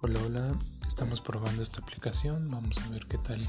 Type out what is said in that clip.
Hola, hola, estamos probando esta aplicación, vamos a ver qué tal.